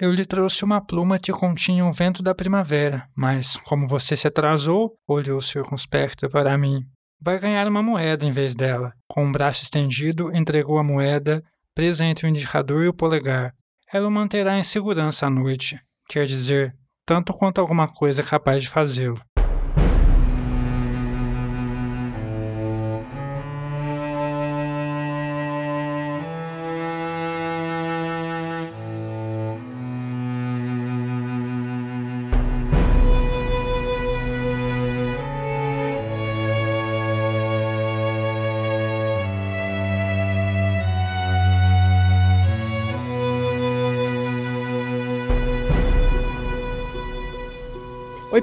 Eu lhe trouxe uma pluma que continha o vento da primavera, mas, como você se atrasou, olhou circunspecto para mim. Vai ganhar uma moeda em vez dela. Com o um braço estendido, entregou a moeda, presa entre o indicador e o polegar. Ela o manterá em segurança à noite, quer dizer, tanto quanto alguma coisa é capaz de fazê-lo.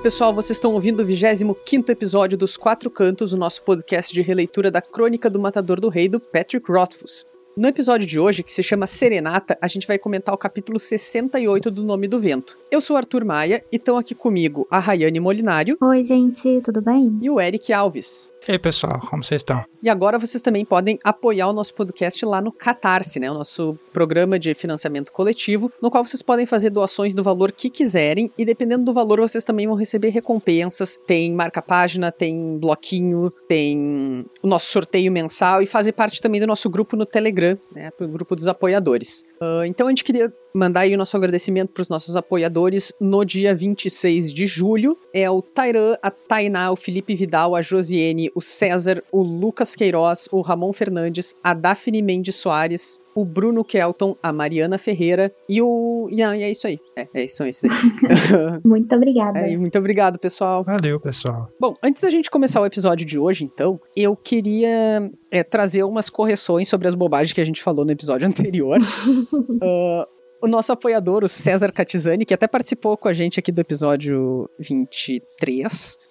Pessoal, vocês estão ouvindo o 25 episódio dos Quatro Cantos, o nosso podcast de releitura da Crônica do Matador do Rei do Patrick Rothfuss. No episódio de hoje, que se chama Serenata, a gente vai comentar o capítulo 68 do Nome do Vento. Eu sou Arthur Maia e estão aqui comigo a Rayane Molinário. Oi, gente, tudo bem? E o Eric Alves. E aí, pessoal, como vocês estão? E agora vocês também podem apoiar o nosso podcast lá no Catarse, né? O nosso programa de financiamento coletivo, no qual vocês podem fazer doações do valor que quiserem e dependendo do valor vocês também vão receber recompensas. Tem marca-página, tem bloquinho, tem o nosso sorteio mensal e fazer parte também do nosso grupo no Telegram, né? O grupo dos apoiadores. Uh, então a gente queria mandar aí o nosso agradecimento para os nossos apoiadores no dia 26 de julho. É o Tairan, a Tainá, o Felipe Vidal, a Josiene, o César, o Lucas Queiroz, o Ramon Fernandes, a Daphne Mendes Soares, o Bruno Kelton, a Mariana Ferreira e o. E, é isso aí. É, é são esses aí. muito obrigada. É, muito obrigado, pessoal. Valeu, pessoal. Bom, antes da gente começar o episódio de hoje, então, eu queria é, trazer umas correções sobre as bobagens que a gente falou no episódio anterior. uh, o nosso apoiador, o César Catizani, que até participou com a gente aqui do episódio 23,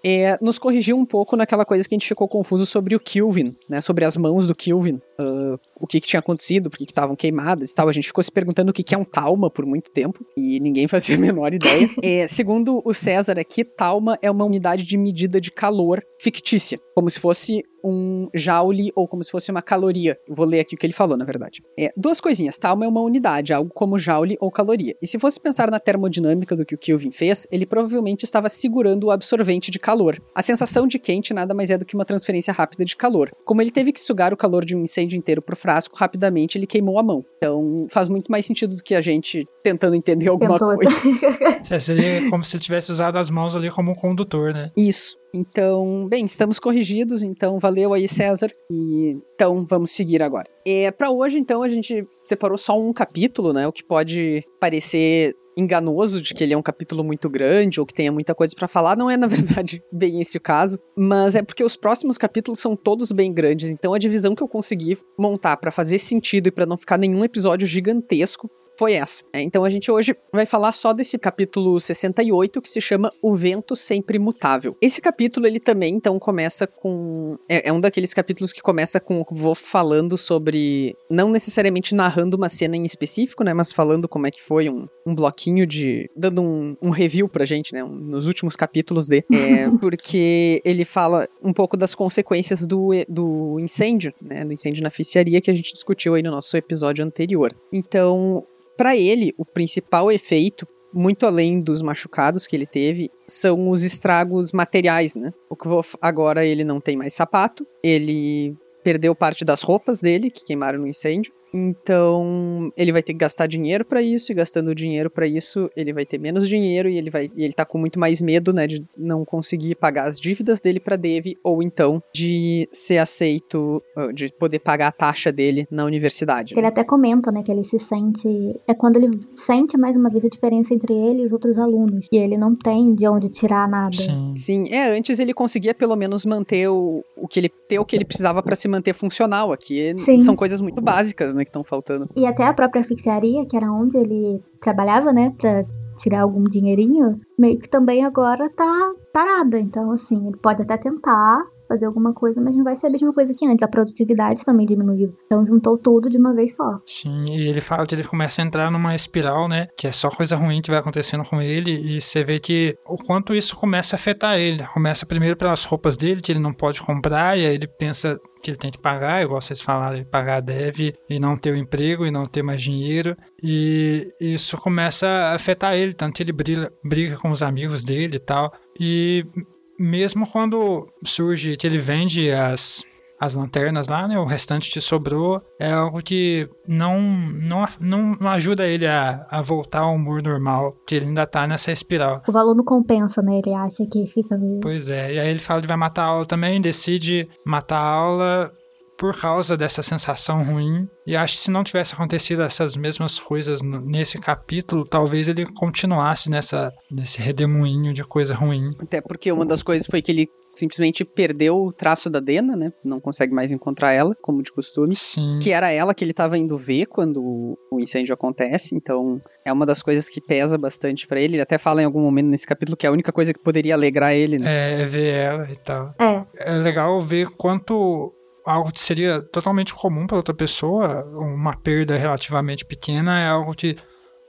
é, nos corrigiu um pouco naquela coisa que a gente ficou confuso sobre o Kilvin, né? Sobre as mãos do Kilvin. Uh, o que, que, tinha acontecido, por que estavam queimadas e tal. A gente ficou se perguntando o que, que é um Talma por muito tempo e ninguém fazia a menor ideia. é, segundo o César aqui, Talma é uma unidade de medida de calor fictícia, como se fosse um joule ou como se fosse uma caloria. vou ler aqui o que ele falou, na verdade. É, duas coisinhas. Talma é uma unidade, algo como joule ou caloria. E se fosse pensar na termodinâmica do que o Kelvin fez, ele provavelmente estava segurando o absorvente de calor. A sensação de quente nada mais é do que uma transferência rápida de calor. Como ele teve que sugar o calor de um incêndio inteiro pro frasco, rapidamente ele queimou a mão. Então faz muito mais sentido do que a gente tentando entender alguma Tentou. coisa. É, seria como se ele tivesse usado as mãos ali como um condutor, né? Isso. Então, bem, estamos corrigidos, então valeu aí, César. E então vamos seguir agora. É, para hoje, então, a gente separou só um capítulo, né? O que pode parecer enganoso de que ele é um capítulo muito grande ou que tenha muita coisa para falar, não é na verdade bem esse o caso, mas é porque os próximos capítulos são todos bem grandes, então a divisão que eu consegui montar para fazer sentido e para não ficar nenhum episódio gigantesco foi essa. É, então a gente hoje vai falar só desse capítulo 68 que se chama O Vento Sempre Mutável. Esse capítulo ele também então começa com é, é um daqueles capítulos que começa com vou falando sobre não necessariamente narrando uma cena em específico, né, mas falando como é que foi um, um bloquinho de dando um, um review pra gente, né, um, nos últimos capítulos de é, porque ele fala um pouco das consequências do, do incêndio, né, do incêndio na ficiaria que a gente discutiu aí no nosso episódio anterior. Então para ele, o principal efeito, muito além dos machucados que ele teve, são os estragos materiais, né? O que agora ele não tem mais sapato, ele perdeu parte das roupas dele que queimaram no incêndio. Então, ele vai ter que gastar dinheiro para isso, e gastando dinheiro para isso, ele vai ter menos dinheiro e ele vai e ele tá com muito mais medo, né, de não conseguir pagar as dívidas dele para Dev ou então de ser aceito, ah, de poder pagar a taxa dele na universidade. Ele até comenta, né, que ele se sente é quando ele sente mais uma vez a diferença entre ele e os outros alunos, e ele não tem de onde tirar nada. Sim. Sim, é, antes ele conseguia pelo menos manter o, o que ele ter o que ele precisava para se manter funcional. Aqui Sim. são coisas muito básicas, né, que estão faltando. E até a própria asfixiaria, que era onde ele trabalhava, né, pra tirar algum dinheirinho, meio que também agora tá parada. Então, assim, ele pode até tentar, fazer alguma coisa, mas não vai ser a mesma coisa que antes. A produtividade também diminuiu. Então juntou tudo de uma vez só. Sim, e ele fala que ele começa a entrar numa espiral, né? Que é só coisa ruim que vai acontecendo com ele. E você vê que o quanto isso começa a afetar ele. Começa primeiro pelas roupas dele, que ele não pode comprar, e aí ele pensa que ele tem que pagar, igual vocês falaram, pagar deve e não ter o emprego e não ter mais dinheiro. E isso começa a afetar ele, tanto que ele briga, briga com os amigos dele e tal. E mesmo quando surge que ele vende as, as lanternas lá, né? O restante que sobrou é algo que não, não, não ajuda ele a, a voltar ao humor normal, que ele ainda tá nessa espiral. O valor não compensa, né? Ele acha que fica. Pois é, e aí ele fala que vai matar a aula também, decide matar a aula por causa dessa sensação ruim. E acho que se não tivesse acontecido essas mesmas coisas nesse capítulo, talvez ele continuasse nessa, nesse redemoinho de coisa ruim. Até porque uma das coisas foi que ele simplesmente perdeu o traço da Dena, né? Não consegue mais encontrar ela, como de costume. Sim. Que era ela que ele estava indo ver quando o incêndio acontece. Então, é uma das coisas que pesa bastante para ele. Ele até fala em algum momento nesse capítulo que é a única coisa que poderia alegrar ele, né? É, ver ela e tal. É. É legal ver quanto algo que seria totalmente comum para outra pessoa, uma perda relativamente pequena, é algo que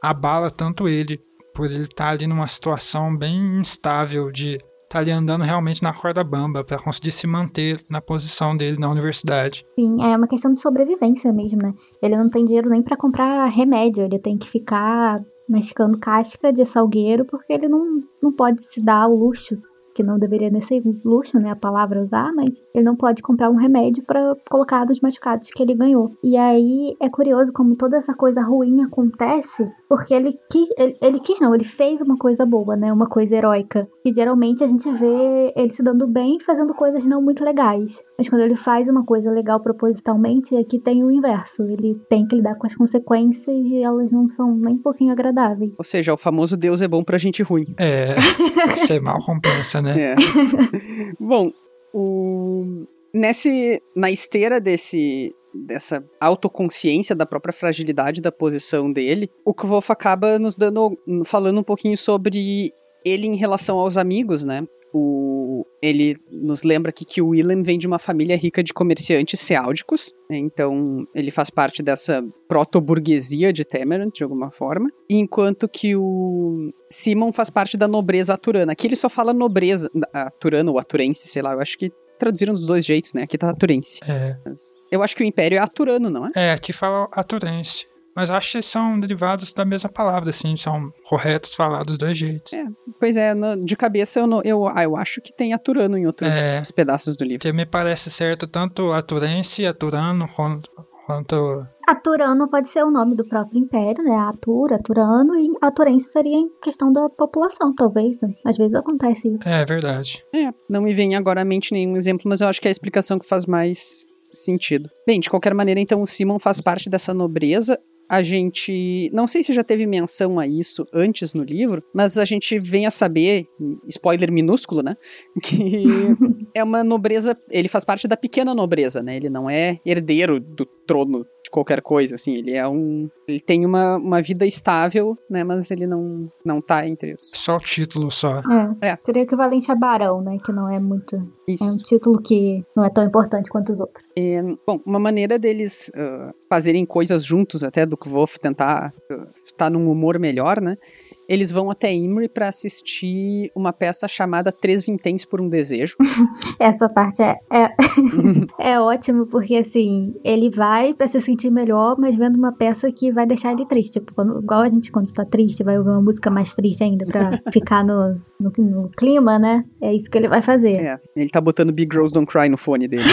abala tanto ele, por ele estar tá ali numa situação bem instável de estar tá ali andando realmente na corda bamba para conseguir se manter na posição dele na universidade. Sim, é uma questão de sobrevivência mesmo, né? Ele não tem dinheiro nem para comprar remédio, ele tem que ficar masticando casca de salgueiro porque ele não, não pode se dar o luxo que não deveria nem ser luxo, né, a palavra usar, mas ele não pode comprar um remédio para colocar nos machucados que ele ganhou. E aí é curioso como toda essa coisa ruim acontece, porque ele quis, ele, ele quis não, ele fez uma coisa boa, né, uma coisa heróica. E geralmente a gente vê ele se dando bem fazendo coisas não muito legais. Mas quando ele faz uma coisa legal propositalmente, aqui tem o inverso. Ele tem que lidar com as consequências e elas não são nem um pouquinho agradáveis. Ou seja, o famoso Deus é bom pra gente ruim. É, ser mal compensa, né? É. Bom, o... Nesse, na esteira desse, dessa autoconsciência da própria fragilidade da posição dele, o Kvof acaba nos dando, falando um pouquinho sobre ele em relação aos amigos, né? O, ele nos lembra aqui que o Willem vem de uma família rica de comerciantes seáldicos, né? então ele faz parte dessa proto-burguesia de Temerant, de alguma forma, enquanto que o Simon faz parte da nobreza aturana. Aqui ele só fala nobreza, aturana ou aturense, sei lá, eu acho que traduziram dos dois jeitos, né? Aqui tá aturense. É. eu acho que o Império é aturano, não é? É, aqui fala aturense. Mas acho que são derivados da mesma palavra, assim, são corretos falados dos dois jeitos. É, pois é, no, de cabeça eu, eu, ah, eu acho que tem aturano em outros é, pedaços do livro. Que me parece certo tanto aturense, aturano, quanto. Aturano pode ser o nome do próprio império, né? Atura, Aturano, e Aturense seria em questão da população, talvez. Às vezes acontece isso. É verdade. É, não me vem agora à mente nenhum exemplo, mas eu acho que é a explicação que faz mais sentido. Bem, de qualquer maneira, então o Simon faz parte dessa nobreza a gente. Não sei se já teve menção a isso antes no livro, mas a gente vem a saber, spoiler minúsculo, né? Que é uma nobreza. Ele faz parte da pequena nobreza, né? Ele não é herdeiro do trono de qualquer coisa, assim. Ele é um. Ele tem uma, uma vida estável, né? Mas ele não, não tá entre os. Só o título, só. É. é. Seria equivalente a barão, né? Que não é muito. Isso. É um título que não é tão importante quanto os outros. É, bom, uma maneira deles uh, fazerem coisas juntos, até do que vou tentar uh, estar num humor melhor, né? Eles vão até Imri para assistir uma peça chamada Três Vinténs por um Desejo. Essa parte é, é, é ótimo, porque assim, ele vai para se sentir melhor, mas vendo uma peça que vai deixar ele triste. Tipo, quando, igual a gente, quando tá triste, vai ouvir uma música mais triste ainda pra ficar no, no, no, clima, né? É isso que ele vai fazer. É, ele tá botando Big Girls Don't Cry no fone dele.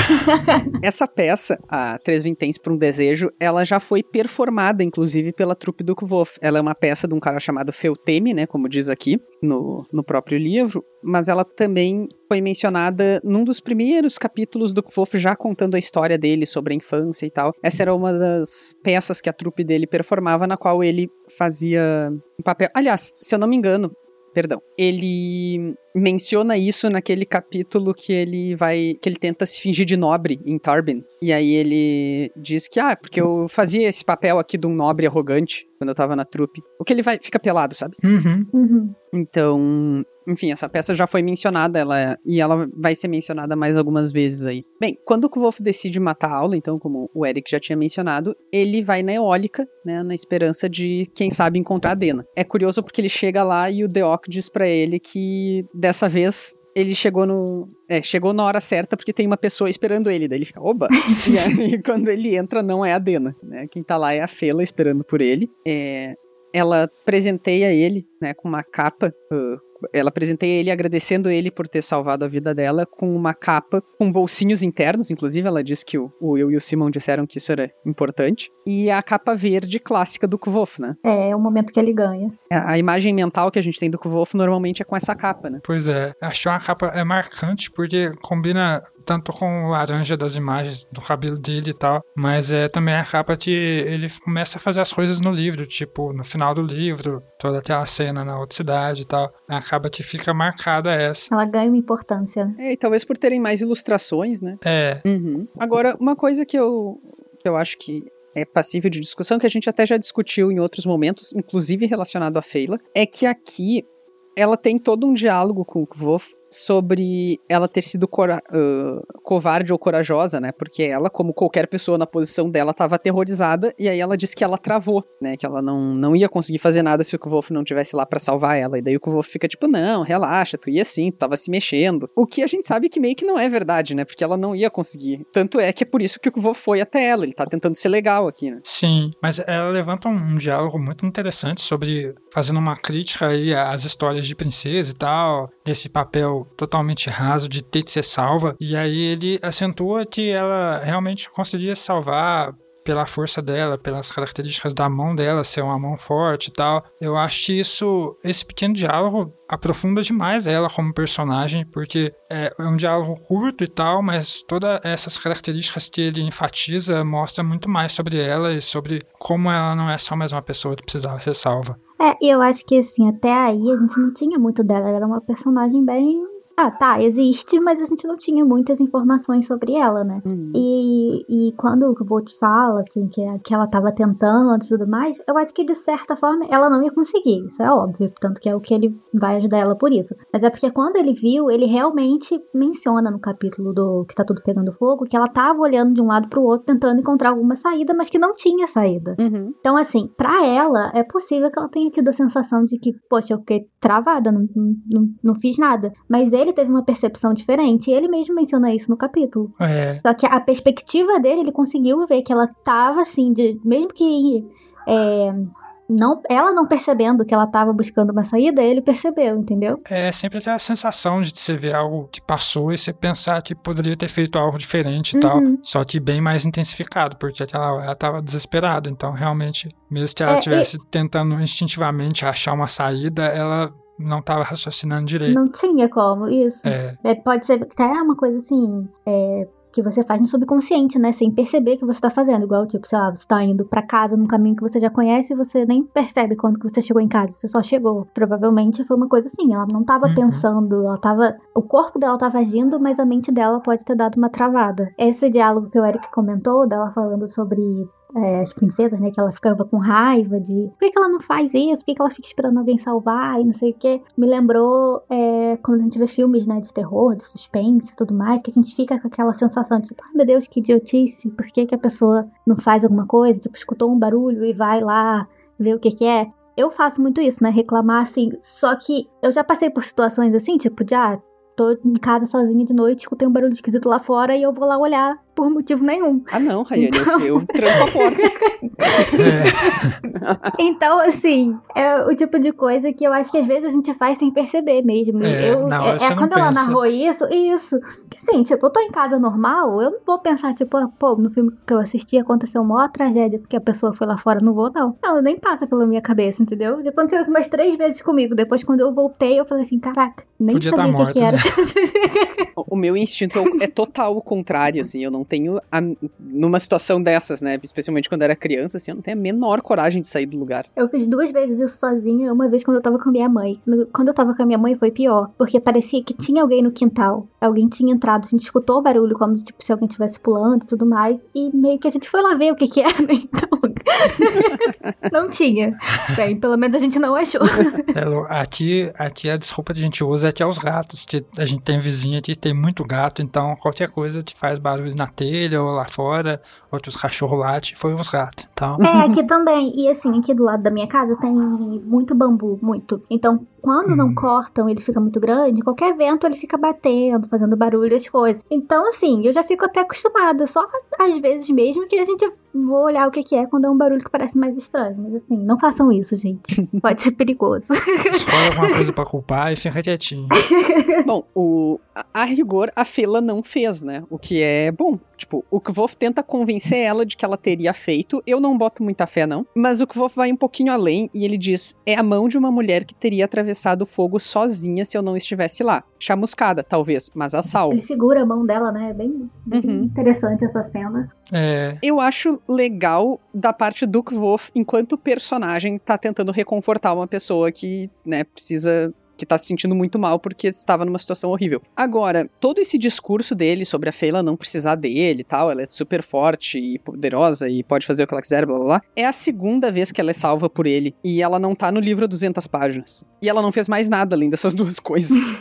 Essa peça, a Três Vinténs por um Desejo, ela já foi performada, inclusive, pela trupe do Kvof. Ela é uma peça de um cara chamado Fel teme, né, como diz aqui no, no próprio livro, mas ela também foi mencionada num dos primeiros capítulos do Kvof, já contando a história dele sobre a infância e tal. Essa era uma das peças que a trupe dele performava, na qual ele fazia um papel. Aliás, se eu não me engano, perdão, ele menciona isso naquele capítulo que ele vai. que ele tenta se fingir de nobre em Tarbin. E aí ele diz que, ah, porque eu fazia esse papel aqui de um nobre arrogante quando eu tava na trupe. O que ele vai. fica pelado, sabe? Uhum. Uhum. Então, enfim, essa peça já foi mencionada ela, e ela vai ser mencionada mais algumas vezes aí. Bem, quando o Kvolf decide matar a aula, então, como o Eric já tinha mencionado, ele vai na eólica, né, na esperança de, quem sabe, encontrar a Dena. É curioso porque ele chega lá e o Deok diz para ele que dessa vez ele chegou no. É, chegou na hora certa porque tem uma pessoa esperando ele. Daí ele fica, oba! e aí, quando ele entra, não é a Dena, né? Quem tá lá é a Fela esperando por ele. É, ela presenteia ele, né, com uma capa uh, ela presenteia ele agradecendo ele por ter salvado a vida dela com uma capa com bolsinhos internos, inclusive ela disse que o, o eu e o Simon disseram que isso era importante, e a capa verde clássica do Kvolf, né? É, é o momento que ele ganha. A, é, a imagem mental que a gente tem do Kvolf normalmente é com essa capa, né? Pois é, achei uma capa é marcante porque combina tanto com o laranja das imagens do cabelo dele e tal, mas é também a capa que ele começa a fazer as coisas no livro, tipo, no final do livro, toda aquela cena na outra cidade e tal, acaba que fica marcada essa. Ela ganha uma importância. É, e talvez por terem mais ilustrações, né? É. Uhum. Agora, uma coisa que eu, que eu acho que é passível de discussão, que a gente até já discutiu em outros momentos, inclusive relacionado à Feila, é que aqui ela tem todo um diálogo com o Kvof sobre ela ter sido uh, covarde ou corajosa, né? Porque ela, como qualquer pessoa na posição dela, estava aterrorizada e aí ela disse que ela travou, né? Que ela não, não ia conseguir fazer nada se o Kvolf não tivesse lá para salvar ela. E daí o Kvolf fica tipo, não, relaxa, tu ia sim, tu tava se mexendo. O que a gente sabe que meio que não é verdade, né? Porque ela não ia conseguir. Tanto é que é por isso que o Kvolf foi até ela, ele tá tentando ser legal aqui, né? Sim, mas ela levanta um, diálogo muito interessante sobre fazendo uma crítica aí às histórias de princesa e tal, desse papel totalmente raso de ter que ser salva. E aí ele acentua que ela realmente conseguiria salvar pela força dela, pelas características da mão dela ser uma mão forte e tal. Eu acho que isso, esse pequeno diálogo aprofunda demais ela como personagem, porque é, é um diálogo curto e tal, mas todas essas características que ele enfatiza mostra muito mais sobre ela e sobre como ela não é só mais uma pessoa que precisava ser salva. É, e eu acho que assim, até aí a gente não tinha muito dela, ela era uma personagem bem ah, tá, existe, mas a gente não tinha muitas informações sobre ela, né? Uhum. E, e quando o Volt fala assim, que, que ela tava tentando e tudo mais, eu acho que de certa forma ela não ia conseguir, isso é óbvio, tanto que é o que ele vai ajudar ela por isso. Mas é porque quando ele viu, ele realmente menciona no capítulo do que tá tudo pegando fogo, que ela tava olhando de um lado pro outro, tentando encontrar alguma saída, mas que não tinha saída. Uhum. Então, assim, para ela, é possível que ela tenha tido a sensação de que, poxa, eu fiquei travada, não, não, não fiz nada. Mas ele teve uma percepção diferente. E ele mesmo menciona isso no capítulo. É. Só que a perspectiva dele, ele conseguiu ver que ela tava assim, de mesmo que. É, não, ela não percebendo que ela estava buscando uma saída, ele percebeu, entendeu? É sempre ter a sensação de você ver algo que passou e você pensar que poderia ter feito algo diferente e uhum. tal, só que bem mais intensificado, porque ela, ela tava desesperada, então realmente, mesmo que ela estivesse é, tentando instintivamente achar uma saída, ela não estava raciocinando direito. Não tinha como, isso. É. É, pode ser até uma coisa assim, é, que você faz no subconsciente, né? Sem perceber que você tá fazendo. Igual, tipo, sei lá, você tá indo para casa num caminho que você já conhece e você nem percebe quando que você chegou em casa. Você só chegou. Provavelmente foi uma coisa assim. Ela não tava uhum. pensando, ela tava. O corpo dela tava agindo, mas a mente dela pode ter dado uma travada. Esse diálogo que o Eric comentou, dela falando sobre é, as princesas, né? Que ela ficava com raiva de por que, que ela não faz isso? Por que, que ela fica esperando alguém salvar e não sei o que. Me lembrou é, quando a gente vê filmes, né? De terror, de suspense e tudo mais, que a gente fica com aquela sensação de tipo, ai meu Deus, que idiotice, por que, que a pessoa não faz alguma coisa? Tipo, escutou um barulho e vai lá ver o que, que é. Eu faço muito isso, né? Reclamar assim. Só que eu já passei por situações assim, tipo, de ah, tô em casa sozinha de noite, escutei um barulho esquisito lá fora e eu vou lá olhar por motivo nenhum. Ah, não, Rayane, então... eu tranco a porta. então, assim, é o tipo de coisa que eu acho que às vezes a gente faz sem perceber mesmo. É, eu, é, é quando ela narrou isso, isso. Assim, tipo, eu tô em casa normal, eu não vou pensar, tipo, ah, pô, no filme que eu assisti aconteceu uma tragédia porque a pessoa foi lá fora, não vou, não. Não, nem passa pela minha cabeça, entendeu? Já aconteceu isso umas três vezes comigo. Depois, quando eu voltei, eu falei assim, caraca, nem Podia sabia tá o que, que, era. Né? o meu instinto é total o contrário, assim, eu não não tenho. A, numa situação dessas, né? Especialmente quando era criança, assim, eu não tenho a menor coragem de sair do lugar. Eu fiz duas vezes isso sozinha, uma vez quando eu tava com a minha mãe. Quando eu tava com a minha mãe foi pior, porque parecia que tinha alguém no quintal. Alguém tinha entrado, a gente escutou o barulho, como tipo, se alguém estivesse pulando e tudo mais. E meio que a gente foi lá ver o que que era, então. não tinha. Bem, pelo menos a gente não achou. É, aqui, aqui a desculpa que a gente usa é que é os gatos. Que a gente tem vizinha que tem muito gato, então qualquer coisa que faz barulho na telha ou lá fora, outros cachorros latem, foi os gatos. Então... É, aqui também. E assim, aqui do lado da minha casa tem muito bambu, muito. Então, quando hum. não cortam, ele fica muito grande, qualquer vento ele fica batendo, fazendo barulho, as coisas. Então, assim, eu já fico até acostumada. Só às vezes mesmo que a gente vou olhar o que, que é quando é um barulho que parece mais estranho. Mas assim, não façam isso, gente. Pode ser perigoso. Escolhe alguma coisa pra culpar e fica quietinho. bom, o, a, a rigor, a Fela não fez, né? O que é bom. Tipo, o Kvof tenta convencer ela de que ela teria feito. Eu não boto muita fé, não. Mas o Kvof vai um pouquinho além e ele diz: é a mão de uma mulher que teria atravessado o fogo sozinha se eu não estivesse lá. Chamuscada, talvez, mas a salvo. Ele segura a mão dela, né? É bem, bem uhum. interessante essa cena. É. Eu acho legal da parte do Kvof, enquanto personagem, tá tentando reconfortar uma pessoa que, né, precisa que tá se sentindo muito mal porque estava numa situação horrível. Agora, todo esse discurso dele sobre a Feila não precisar dele e tal, ela é super forte e poderosa e pode fazer o que ela quiser, blá blá blá, é a segunda vez que ela é salva por ele e ela não tá no livro a 200 páginas. E ela não fez mais nada além dessas duas coisas.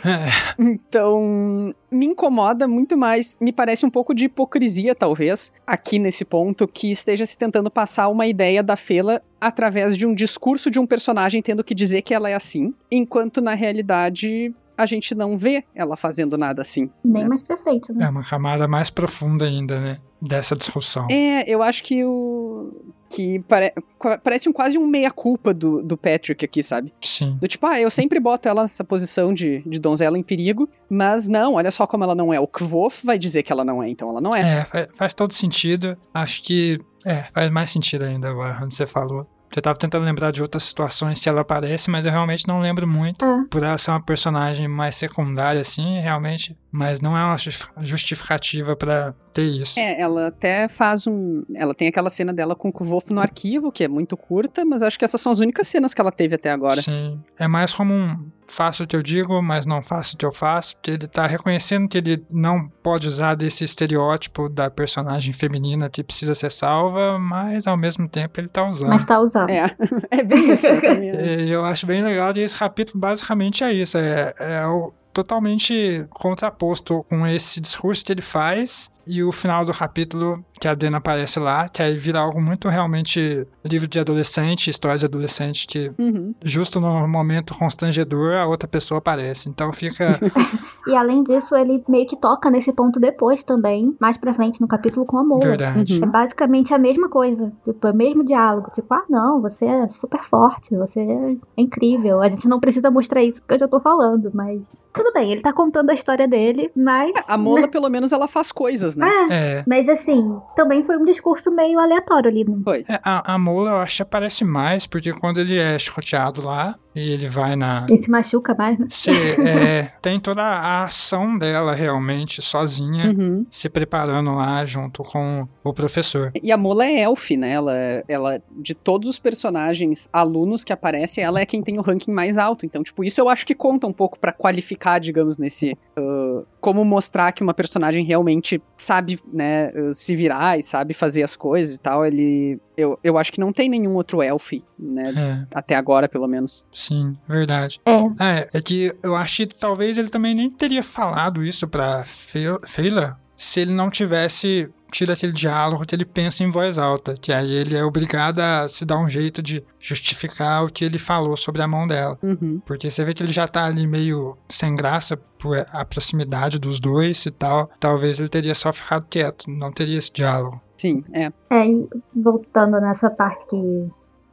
Então, me incomoda muito mais, me parece um pouco de hipocrisia, talvez, aqui nesse ponto, que esteja se tentando passar uma ideia da Fela através de um discurso de um personagem tendo que dizer que ela é assim, enquanto na realidade a gente não vê ela fazendo nada assim. Nem né? mais perfeito, né? É uma camada mais profunda ainda, né? Dessa discussão. É, eu acho que o. Que pare... parece um, quase um meia-culpa do, do Patrick aqui, sabe? Sim. Do tipo, ah, eu sempre boto ela nessa posição de, de donzela em perigo, mas não, olha só como ela não é. O Kvof vai dizer que ela não é, então ela não é. É, faz, faz todo sentido. Acho que. É, faz mais sentido ainda agora, onde você falou. Eu tava tentando lembrar de outras situações que ela aparece, mas eu realmente não lembro muito. É. Por ela ser uma personagem mais secundária, assim, realmente. Mas não é uma justificativa para ter isso. É, ela até faz um. Ela tem aquela cena dela com o Kvolf no arquivo, que é muito curta, mas acho que essas são as únicas cenas que ela teve até agora. Sim. É mais como um faço o que eu digo, mas não faço o que eu faço, porque ele tá reconhecendo que ele não pode usar desse estereótipo da personagem feminina que precisa ser salva, mas ao mesmo tempo ele tá usando. Mas tá usando. É, é bem isso. e eu acho bem legal que esse capítulo basicamente é isso, é, é o totalmente contraposto com esse discurso que ele faz e o final do capítulo que a Dena aparece lá, que aí vira algo muito realmente livro de adolescente, história de adolescente, que uhum. justo no momento constrangedor a outra pessoa aparece. Então fica. e além disso, ele meio que toca nesse ponto depois também, mais pra frente no capítulo com a Moa. Verdade. Uhum. É basicamente a mesma coisa. Tipo, é o mesmo diálogo. Tipo, ah, não, você é super forte, você é incrível. A gente não precisa mostrar isso porque eu já tô falando, mas. Tudo bem, ele tá contando a história dele, mas. A Mola, pelo menos, ela faz coisas, né? É, é. Mas assim, também foi um discurso meio aleatório ali. Né? Foi. É, a, a Mola, eu acho que aparece mais, porque quando ele é chicoteado lá, e ele vai na. Ele se machuca mais, né? Se, é, tem toda a ação dela realmente sozinha, uhum. se preparando lá junto com o professor. E a Mola é elf, né? Ela, ela, de todos os personagens alunos que aparecem, ela é quem tem o ranking mais alto. Então, tipo, isso eu acho que conta um pouco para qualificar, digamos, nesse. Uh, como mostrar que uma personagem realmente sabe, né, uh, se virar e sabe fazer as coisas e tal. Ele. Eu, eu acho que não tem nenhum outro elf, né? É. Até agora, pelo menos. Sim, verdade. É. É, é que eu acho que talvez ele também nem teria falado isso pra Feila se ele não tivesse tido aquele diálogo que ele pensa em voz alta, que aí ele é obrigado a se dar um jeito de justificar o que ele falou sobre a mão dela. Uhum. Porque você vê que ele já tá ali meio sem graça por a proximidade dos dois e tal. Talvez ele teria só ficado quieto, não teria esse diálogo. Sim, é. É, e voltando nessa parte que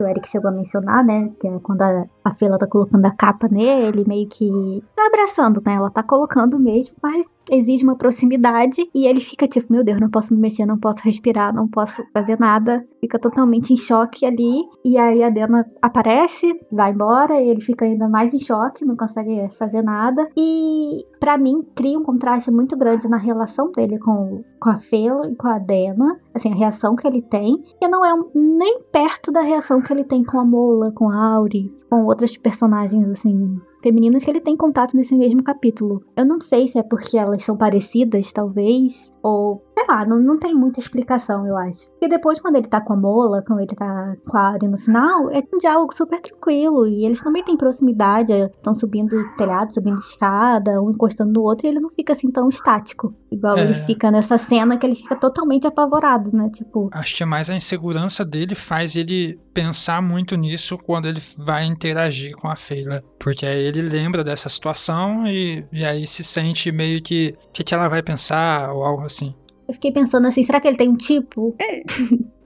o Eric chegou a mencionar, né? Que é quando a, a Fela tá colocando a capa nele, meio que. abraçando, né? Ela tá colocando mesmo, mas exige uma proximidade e ele fica tipo, meu Deus, não posso me mexer, não posso respirar, não posso fazer nada. Fica totalmente em choque ali. E aí a Dena aparece, vai embora, e ele fica ainda mais em choque, não consegue fazer nada. E para mim cria um contraste muito grande na relação dele com, com a Fela e com a Dena. Assim, a reação que ele tem, que não é um, nem perto da reação que ele tem com a Mola, com a Auri, com outras personagens, assim, femininas que ele tem contato nesse mesmo capítulo. Eu não sei se é porque elas são parecidas, talvez, ou lá, não, não tem muita explicação, eu acho. Porque depois, quando ele tá com a Mola, quando ele tá com a Ari no final, é um diálogo super tranquilo. E eles também têm proximidade, estão subindo telhado, subindo escada, um encostando no outro, e ele não fica assim tão estático. Igual É. ele fica nessa cena que ele fica totalmente apavorado, né? Tipo, Acho que é mais a insegurança dele faz ele pensar muito nisso quando ele vai interagir com a Feila. Porque aí ele lembra dessa situação e, e aí se sente meio que o que, que ela vai pensar ou algo assim. Eu fiquei pensando assim, será que ele tem um tipo?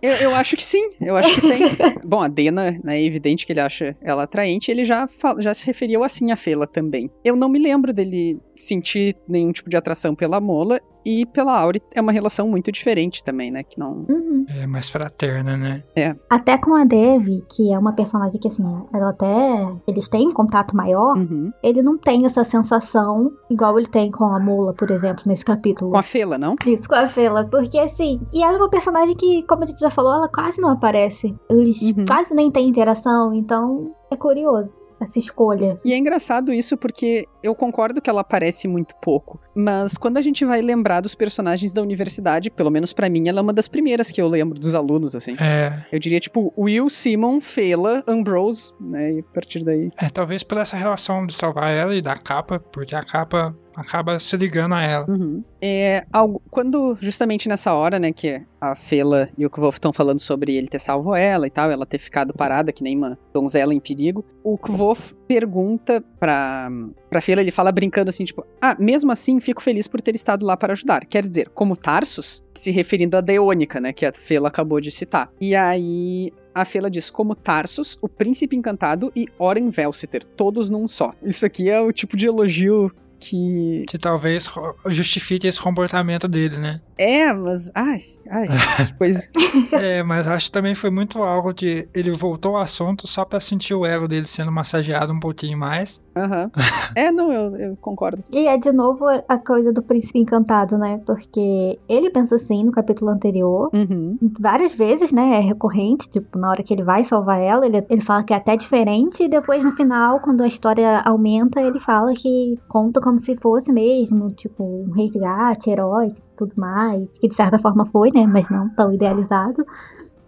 Eu, eu acho que sim, eu acho que tem. Bom, a Dena, né, é evidente que ele acha ela atraente, ele já, fala- já se referiu assim a Fela também. Eu não me lembro dele sentir nenhum tipo de atração pela Mola, e pela Auri é uma relação muito diferente também, né, que não... Uhum. É mais fraterna, né? Até com a Dev, que é uma personagem que, assim, ela até. Eles têm um contato maior, Uhum. ele não tem essa sensação igual ele tem com a Mula, por exemplo, nesse capítulo. Com a Fela, não? Isso, com a Fela. Porque, assim, e ela é uma personagem que, como a gente já falou, ela quase não aparece. Eles Uhum. quase nem têm interação, então é curioso essa escolha. E é engraçado isso porque eu concordo que ela aparece muito pouco, mas quando a gente vai lembrar dos personagens da universidade, pelo menos pra mim, ela é uma das primeiras que eu lembro dos alunos, assim. É, Eu diria, tipo, Will, Simon, Fela, Ambrose, né? E a partir daí. é talvez por essa relação de salvar ela e da capa, porque a capa acaba se ligando a ela. Uhum. É algo. Quando, justamente nessa hora, né, que a Fela e o Kvolf estão falando sobre ele ter salvo ela e tal, ela ter ficado parada, que nem uma donzela em perigo, o Kvolf pergunta pra, pra Fela, ele fala brincando assim, tipo, ah, mesmo assim fico feliz por ter estado lá para ajudar. Quer dizer, como Tarsus, se referindo a Deônica, né, que a Fela acabou de citar. E aí. A Fela diz, como Tarsus, o Príncipe Encantado e Oren Velsiter, todos num só. Isso aqui é o tipo de elogio que Que talvez justifique esse comportamento dele, né? É, mas. Ai, ai, que coisa. É, mas acho que também foi muito algo de ele voltou ao assunto só pra sentir o ego dele sendo massageado um pouquinho mais. Aham. É, não, eu, eu concordo. E é de novo a coisa do príncipe encantado, né? Porque ele pensa assim no capítulo anterior. Uhum. Várias vezes, né? É recorrente, tipo, na hora que ele vai salvar ela, ele, ele fala que é até diferente, e depois no final, quando a história aumenta, ele fala que conta como se fosse mesmo, tipo, um resgate, herói e tudo mais. Que de certa forma foi, né? Mas não tão idealizado.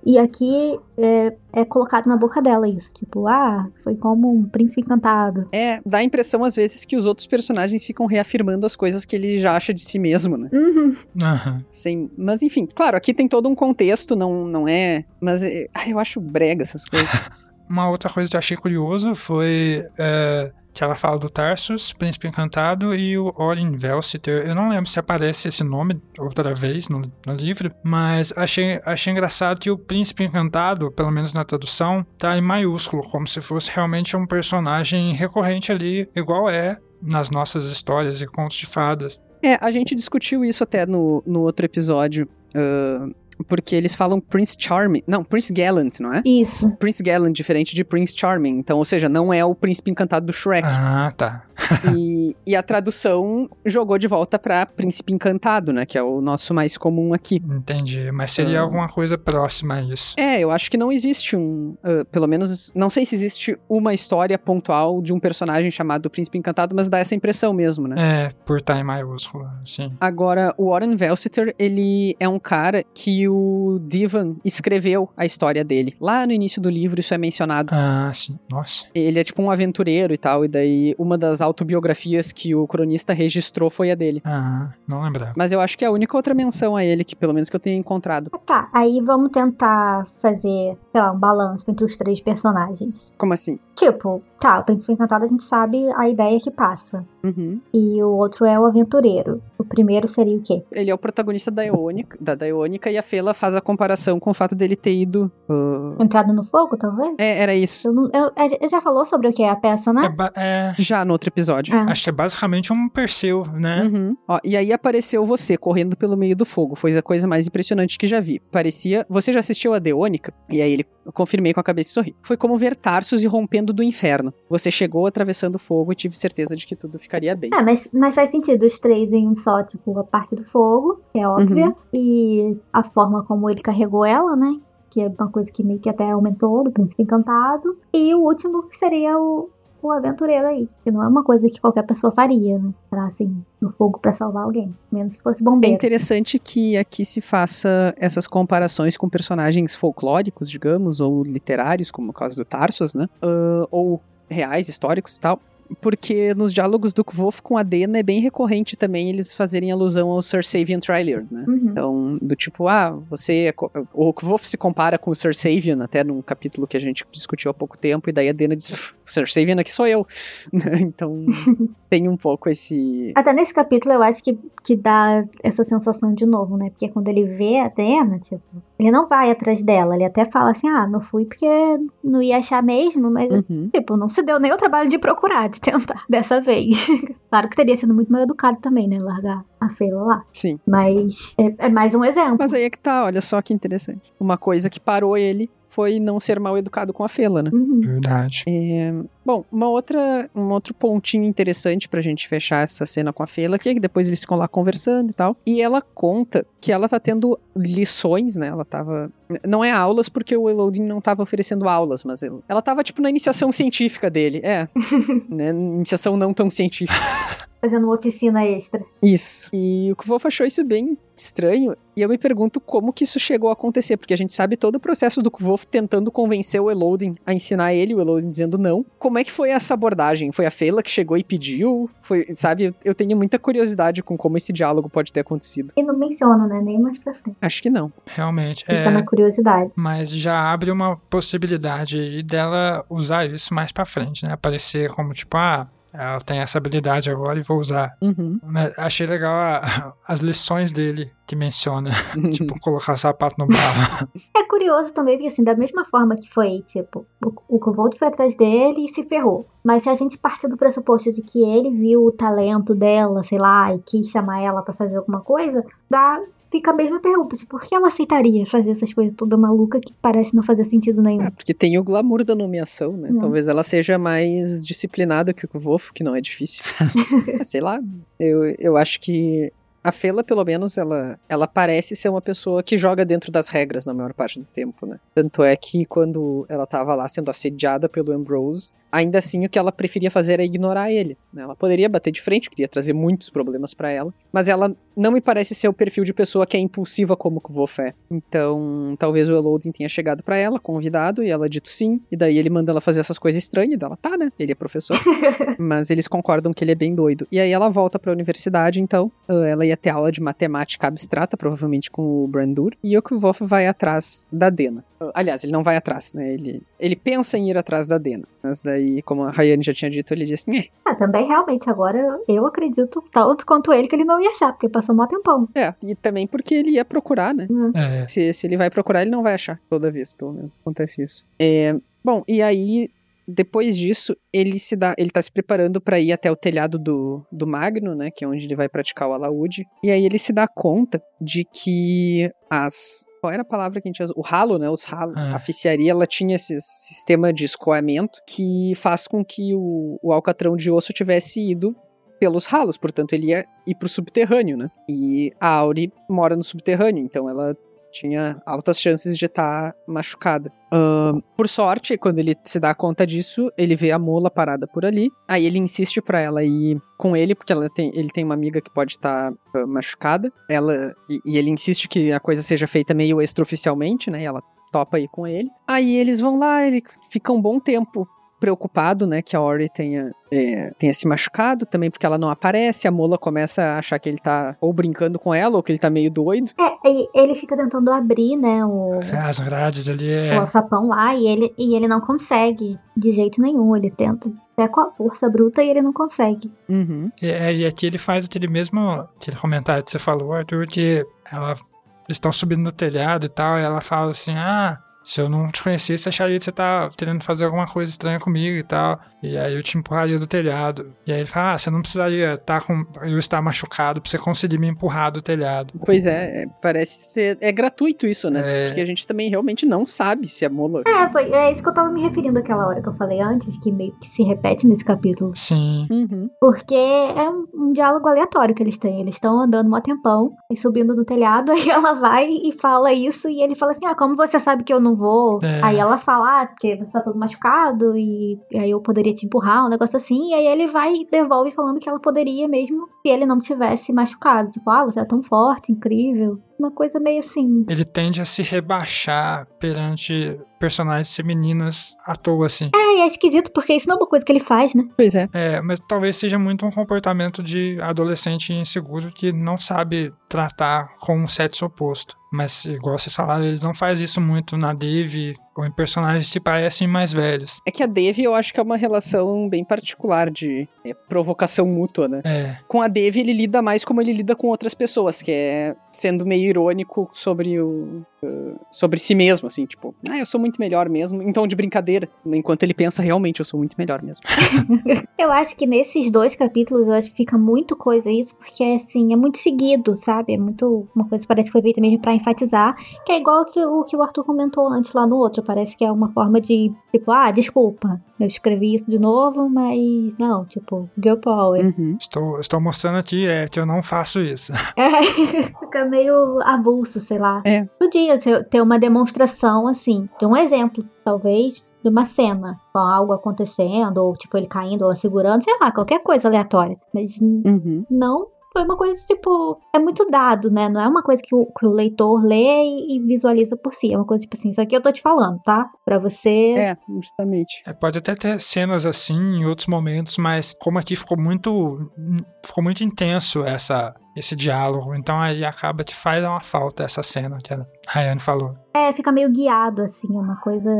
E aqui é, é colocado na boca dela isso, tipo, ah, foi como um príncipe encantado. É, dá a impressão às vezes que os outros personagens ficam reafirmando as coisas que ele já acha de si mesmo, né? Uhum. Aham. Sim, mas enfim, claro, aqui tem todo um contexto, não, não é. Mas é, ai, eu acho brega essas coisas. Uma outra coisa que eu achei curioso foi é, que ela fala do Tarsus, Príncipe Encantado e o Orin Velsiter. Eu não lembro se aparece esse nome outra vez no, no livro, mas achei, achei engraçado que o Príncipe Encantado, pelo menos na tradução, tá em maiúsculo, como se fosse realmente um personagem recorrente ali, igual é nas nossas histórias e contos de fadas. É, a gente discutiu isso até no, no outro episódio. ah, porque eles falam Prince Charming. Não, Prince Gallant, não é? Isso. Prince Gallant, diferente de Prince Charming. Então, ou seja, não é o príncipe encantado do Shrek. Ah, tá. E, e a tradução jogou de volta pra Príncipe Encantado, né? Que é o nosso mais comum aqui. Entendi. Mas seria Ah. alguma coisa próxima a isso. É, eu acho que não existe um. ah, pelo menos, não sei se existe uma história pontual de um personagem chamado Príncipe Encantado, mas dá essa impressão mesmo, né? É, por em maiúsculo, sim. Agora, o Warren Velsiter, ele é um cara que o Divan escreveu a história dele. Lá no início do livro, isso é mencionado. Ah, sim. Nossa. Ele é tipo um aventureiro e tal, e daí uma das autobiografias que o cronista registrou foi a dele. Ah, não lembrava. Mas eu acho que é a única outra menção a ele que, pelo menos, que eu tenha encontrado. Ah, Tá, aí vamos tentar fazer, sei lá, um balanço entre os três personagens. Como assim? Tipo, tá, o Príncipe Encantado a gente sabe a ideia que passa. Uhum. E o outro é o aventureiro. O primeiro seria o quê? Ele é o protagonista da Eônica, da Daeônica, e a Fela faz a comparação com o fato dele ter ido. ah, Entrado no fogo, talvez? É, era isso. Eu não- eu- gente já falou sobre o que é a peça, É, né? ba- é, Já no outro episódio. É. Acho que é basicamente um Perseu, né? Uhum. Ó, e aí apareceu você correndo pelo meio do fogo. Foi a coisa mais impressionante que já vi. Parecia. Você já assistiu a Deônica? E aí ele eu confirmei com a cabeça e sorri. Foi como ver Tarsus e rompendo do inferno. Você chegou atravessando o fogo e tive certeza de que tudo ficaria bem. É, mas, mas faz sentido os três em um só, tipo, a parte do fogo, que é óbvia, e a forma como ele carregou ela, né? Que é uma coisa que meio que até aumentou do Príncipe Encantado. E o último que seria o, o aventureiro aí. Que não é uma coisa que qualquer pessoa faria, né? Entrar assim no fogo pra salvar alguém. Menos que fosse É bombeiro. interessante que aqui se faça essas comparações com personagens folclóricos, digamos, ou literários, como o caso do Tarsus, né? Ah, ou reais, históricos e tal. Porque nos diálogos do Kvof com a Dena é bem recorrente também eles fazerem alusão ao Sir Savian Tryliard, né? Uhum. Então, do tipo, ah, você. é O Kvof se compara com o Sir Savian, até num capítulo que a gente discutiu há pouco tempo, e daí a Dena diz: "Uf, o Sir Savian aqui sou eu. então, tem um pouco esse. Até nesse capítulo eu acho que, que dá essa sensação de novo, né? Porque quando ele vê a Dena, tipo, ele não vai atrás dela. Ele até fala assim: ah, não fui porque não ia achar mesmo, mas Uhum. Tipo, não se deu nem o trabalho de procurar, de tentar, dessa vez. claro que teria sido muito mal educado também, né? Largar a feira lá. Sim. Mas é, é mais um exemplo. Mas aí é que tá, olha só que interessante. Uma coisa que parou ele foi não ser mal educado com a Fela, né? Uhum. Verdade. Bom, uma outra, um outro pontinho interessante pra gente fechar essa cena com a Fela, que é que depois eles ficam lá conversando e tal. E ela conta que ela tá tendo lições, né? Ela tava. Não é aulas, porque o Elodin não tava oferecendo aulas, mas ele- ela tava, tipo, na iniciação científica dele. É. né? Iniciação não tão científica. Fazendo uma oficina extra. Isso. E o Kvolf achou isso bem estranho. E eu me pergunto como que isso chegou a acontecer, porque a gente sabe todo o processo do Kvolf tentando convencer o Elodin a ensinar ele, o Elodin dizendo não. Como é que foi essa abordagem? Foi a Fela que chegou e pediu? Foi, sabe, eu- tenho muita curiosidade com como esse diálogo pode ter acontecido. E não menciona, né? Nem mais pra frente. Acho que não. Realmente. Fica É, na curiosidade. mas já abre uma possibilidade aí dela usar isso mais pra frente, né? Aparecer como tipo, ah, ela tem essa habilidade agora e vou usar. Uhum. Mas achei legal a- as lições dele que menciona. tipo, colocar sapato no barro. É curioso também, porque assim, da mesma forma que foi, tipo, o, o Kovold foi atrás dele e se ferrou. Mas se a gente partir do pressuposto de que ele viu o talento dela, sei lá, e quis chamar ela pra fazer alguma coisa, dá, fica a mesma pergunta, tipo, por que ela aceitaria fazer essas coisas toda maluca que parece não fazer sentido nenhum? É, porque tem o glamour da nomeação, né? Hum. Talvez ela seja mais disciplinada que o Kvolf, que não é difícil. Sei lá, eu, eu acho que a Fela, pelo menos, ela, ela parece ser uma pessoa que joga dentro das regras na maior parte do tempo, né? Tanto é que quando ela tava lá sendo assediada pelo Ambrose, ainda assim o que ela preferia fazer era ignorar ele. né? Ela poderia bater de frente, queria trazer muitos problemas pra ela, mas ela não me parece ser o perfil de pessoa que é impulsiva como o Kvof é. Então, talvez o Elodin tenha chegado pra ela, convidado, e ela dito sim, e daí ele manda ela fazer essas coisas estranhas, e dela tá, né? Ele é professor. Mas eles concordam que ele é bem doido. E aí ela volta pra universidade, então. ah, Ela ia ter aula de matemática abstrata, provavelmente com o Brandur. E o Kvof vai atrás da Dena. Ah, Aliás, ele não vai atrás, né? Ele, ele pensa em ir atrás da Dena. Mas daí, como a Rayane já tinha dito, ele disse: "Nhê, Ah, também realmente, agora eu acredito tanto quanto ele que ele não ia achar, porque passou mó tempão. É, e também porque ele ia procurar, né? É, Se, se ele vai procurar, ele não vai achar. Toda vez, pelo menos, acontece isso. É, bom, e aí, depois disso, ele se dá. Ele tá se preparando pra ir até o telhado do, do Magno, né? Que é onde ele vai praticar o alaúde. E aí ele se dá conta de que as. Qual era a palavra que a gente usa? O ralo, né? Os ralos. É. A oficiaria, ela tinha esse sistema de escoamento que faz com que o, o alcatrão de osso tivesse ido pelos ralos, portanto ele ia ir pro subterrâneo, né? E a Auri mora no subterrâneo, então ela tinha altas chances de estar machucada. Ahn, por sorte, quando ele se dá conta disso, ele vê a mola parada por ali. Aí ele insiste pra ela ir com ele, porque ela tem, ele tem uma amiga que pode estar ah, machucada. Ela e, e ele insiste que a coisa seja feita meio extraoficialmente, né? E ela topa ir com ele. Aí eles vão lá, ele fica um bom tempo preocupado, né, que a Ori tenha, é, tenha se machucado, também porque ela não aparece, a Mola começa a achar que ele tá ou brincando com ela, ou que ele tá meio doido. É, e ele fica tentando abrir, né, o, as grades ali o é. alçapão lá e ele, e ele não consegue de jeito nenhum. Ele tenta até com a força bruta e ele não consegue. Uhum. E, é, e aqui ele faz aquele mesmo aquele comentário que você falou, Arthur, que ela, eles estão subindo no telhado e tal, e ela fala assim, ah, Se eu não te conhecesse, acharia que você tá querendo fazer alguma coisa estranha comigo e tal. E aí eu te empurraria do telhado. E aí ele fala: Ah, você não precisaria estar tá com eu estar machucado pra você conseguir me empurrar do telhado. Pois é, é parece ser. É gratuito isso, né? É. Porque a gente também realmente não sabe se a Mola. É, foi, é isso que eu tava me referindo àquela hora que eu falei antes, que meio que se repete nesse capítulo. Sim. Uhum. Porque é um, um diálogo aleatório que eles têm. Eles estão andando um tempão e subindo no telhado, aí ela vai e fala isso, e ele fala assim: Ah, como você sabe que eu não vou? É. Aí ela fala, ah, porque você tá todo machucado, e, e aí eu poderia te empurrar, um negócio assim. E aí ele vai e devolve falando que ela poderia mesmo se ele não tivesse machucado. Tipo, ah, você é tão forte, incrível. Uma coisa meio assim. Ele tende a se rebaixar perante personagens femininas à toa, assim. É, e é esquisito, porque isso não é uma coisa que ele faz, né? Pois é. É, mas talvez seja muito um comportamento de adolescente inseguro que não sabe tratar com um sexo oposto. Mas, igual vocês falaram, eles não fazem isso muito na Dave em personagens que parecem mais velhos. É que a Devi eu acho que é uma relação bem particular de é, provocação mútua, né? É, Com a Devi ele lida mais como ele lida com outras pessoas, que é sendo meio irônico sobre o. sobre si mesmo, assim, tipo, ah, eu sou muito melhor mesmo, então de brincadeira, enquanto ele pensa realmente eu sou muito melhor mesmo. Eu acho que nesses dois capítulos, eu acho que fica muito coisa isso, porque assim, é muito seguido, sabe? É muito. Uma coisa que parece que foi feita mesmo pra enfatizar, que é igual que, o que o Arthur comentou antes lá no outro. Parece que é uma forma de, tipo, ah, desculpa, eu escrevi isso de novo, mas não, tipo, girl power. Uhum. estou, estou mostrando aqui é, que eu não faço isso. É, fica meio avulso, sei lá. É. Podia ter uma demonstração, assim, de um exemplo, talvez, de uma cena, com algo acontecendo, ou tipo, ele caindo, ela segurando, sei lá, qualquer coisa aleatória. Mas Uhum. não foi uma coisa, tipo, é muito dado, né? Não é uma coisa que o, que o leitor lê e, e visualiza por si. É uma coisa, tipo assim, isso aqui eu tô te falando, tá? Pra você. É, justamente. É, pode até ter cenas assim em outros momentos, mas como aqui ficou muito ficou muito intenso essa esse diálogo, então aí acaba que faz uma falta essa cena que a Rayane falou. É, fica meio guiado, assim, é uma coisa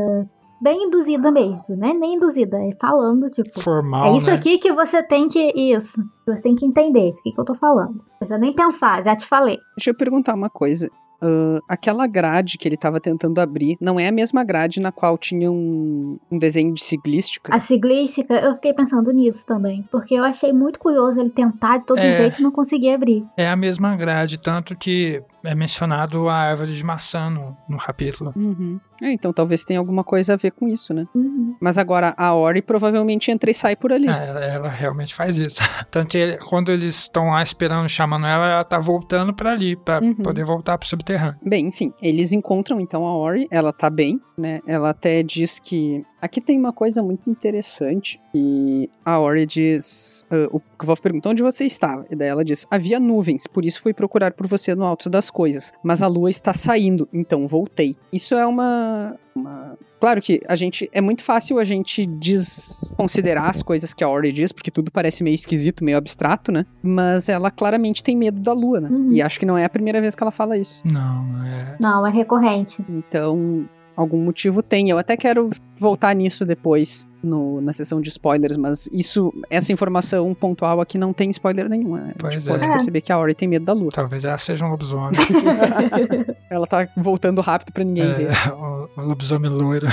bem induzida mesmo, né? Nem induzida, é falando, tipo. Formal, É isso né? aqui que você tem que. Isso. Você tem que entender isso aqui que eu tô falando. Não precisa nem pensar, já te falei. Deixa eu perguntar uma coisa. Ah, aquela grade que ele tava tentando abrir não é a mesma grade na qual tinha um, um desenho de ciclística? A ciclística, eu fiquei pensando nisso também. Porque eu achei muito curioso ele tentar de todo É. jeito e não conseguir abrir. É a mesma grade, tanto que é mencionado a árvore de maçã no, no capítulo. Uhum. É, então talvez tenha alguma coisa a ver com isso, né? Uhum. Mas agora a Ori provavelmente entra e sai por ali. É, ela, ela realmente faz isso. Tanto que ele- quando eles estão lá esperando, chamando ela, ela tá voltando pra ali, pra Uhum. poder voltar pro subterrâneo. Bem, enfim, eles encontram então a Ori, ela tá bem, né? Ela até diz que. Aqui tem uma coisa muito interessante. E a Ori diz. ah, o Kvolf pergunta onde você estava. E daí ela diz: havia nuvens, por isso fui procurar por você no alto das coisas. Mas a lua está saindo, então voltei. Isso é uma. uma... Claro que a gente. É muito fácil a gente desconsiderar as coisas que a Ori diz, porque tudo parece meio esquisito, meio abstrato, né? Mas ela claramente tem medo da lua, né? Uhum. E acho que não é a primeira vez que ela fala isso. Não, não é. Não, é recorrente. Então, algum motivo tem. Eu até quero voltar nisso depois no, na sessão de spoilers, mas isso, essa informação pontual aqui não tem spoiler nenhum. né? A Pois gente é. pode perceber que a Ori tem medo da lua. Talvez ela seja um lobisomem. Ela tá voltando rápido pra ninguém ver. é, o, o lobisomem loiro.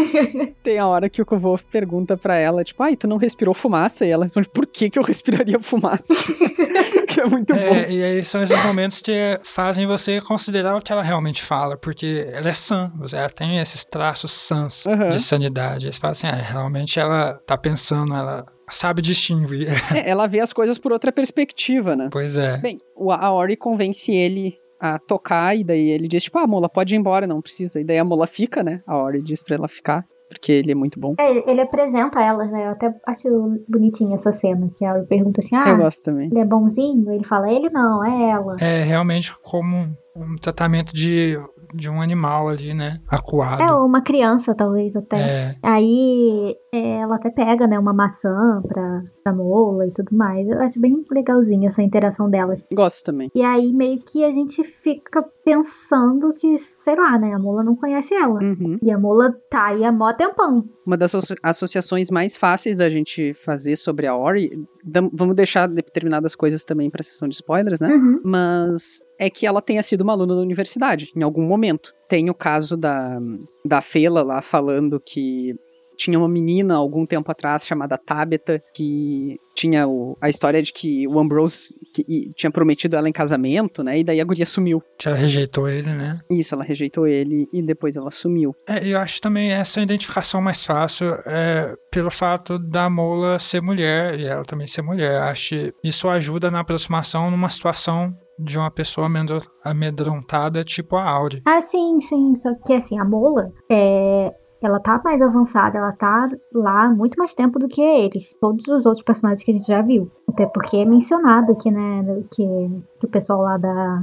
Tem a hora que o Kvolf pergunta pra ela, tipo, ai, tu não respirou fumaça? E ela responde, por que que eu respiraria fumaça? que é muito bom. É, e aí são esses momentos que fazem você considerar o que ela realmente fala, porque ela é sã, ela tem esses traços sãs Aham. De sanidade. Aí você fala assim, ah, realmente ela tá pensando, ela sabe distinguir. É, ela vê as coisas por outra perspectiva, né? pois é. Bem, o- a Ori convence ele a tocar, e daí ele diz, tipo, ah, Mola, pode ir embora, não precisa. E daí a Mola fica, né? A Ori diz pra ela ficar, porque ele é muito bom. É, ele- apresenta elas, né? Eu até acho bonitinha essa cena, que ela pergunta assim, Eu ah, gosto também. ele é bonzinho? Ele fala, ele não, é ela. É realmente como um tratamento de, de um animal ali, né? É, Acuado. uma criança, talvez, até. É, Aí é, ela até pega, né, uma maçã pra, pra mola e tudo mais. Eu acho bem legalzinha essa interação delas. Gosto também. E aí meio que a gente fica pensando que, sei lá, né, a mola não conhece ela. Uhum. E a mola tá aí há mó tempão. Uma das asso- associações mais fáceis da gente fazer sobre a Ori, vamos deixar determinadas coisas também pra sessão de spoilers, né? Uhum. Mas é que ela tenha sido uma aluna da universidade, em algum momento. Tem o caso da, da Fela lá falando que tinha uma menina algum tempo atrás chamada Tabitha que tinha o, a história de que o Ambrose que, e, tinha prometido ela em casamento, né? E daí a guria sumiu. Que ela rejeitou ele, né? Isso, ela rejeitou ele e depois ela sumiu. É, eu acho também essa identificação mais fácil é, pelo fato da Mola ser mulher e ela também ser mulher. Acho que isso ajuda na aproximação numa situação de uma pessoa amedrontada, tipo a Auri. Ah, sim, sim. Só que assim, a Mola é, ela tá mais avançada, ela tá lá muito mais tempo do que eles, todos os outros personagens que a gente já viu. Até porque é mencionado aqui, né, que, que o pessoal lá da,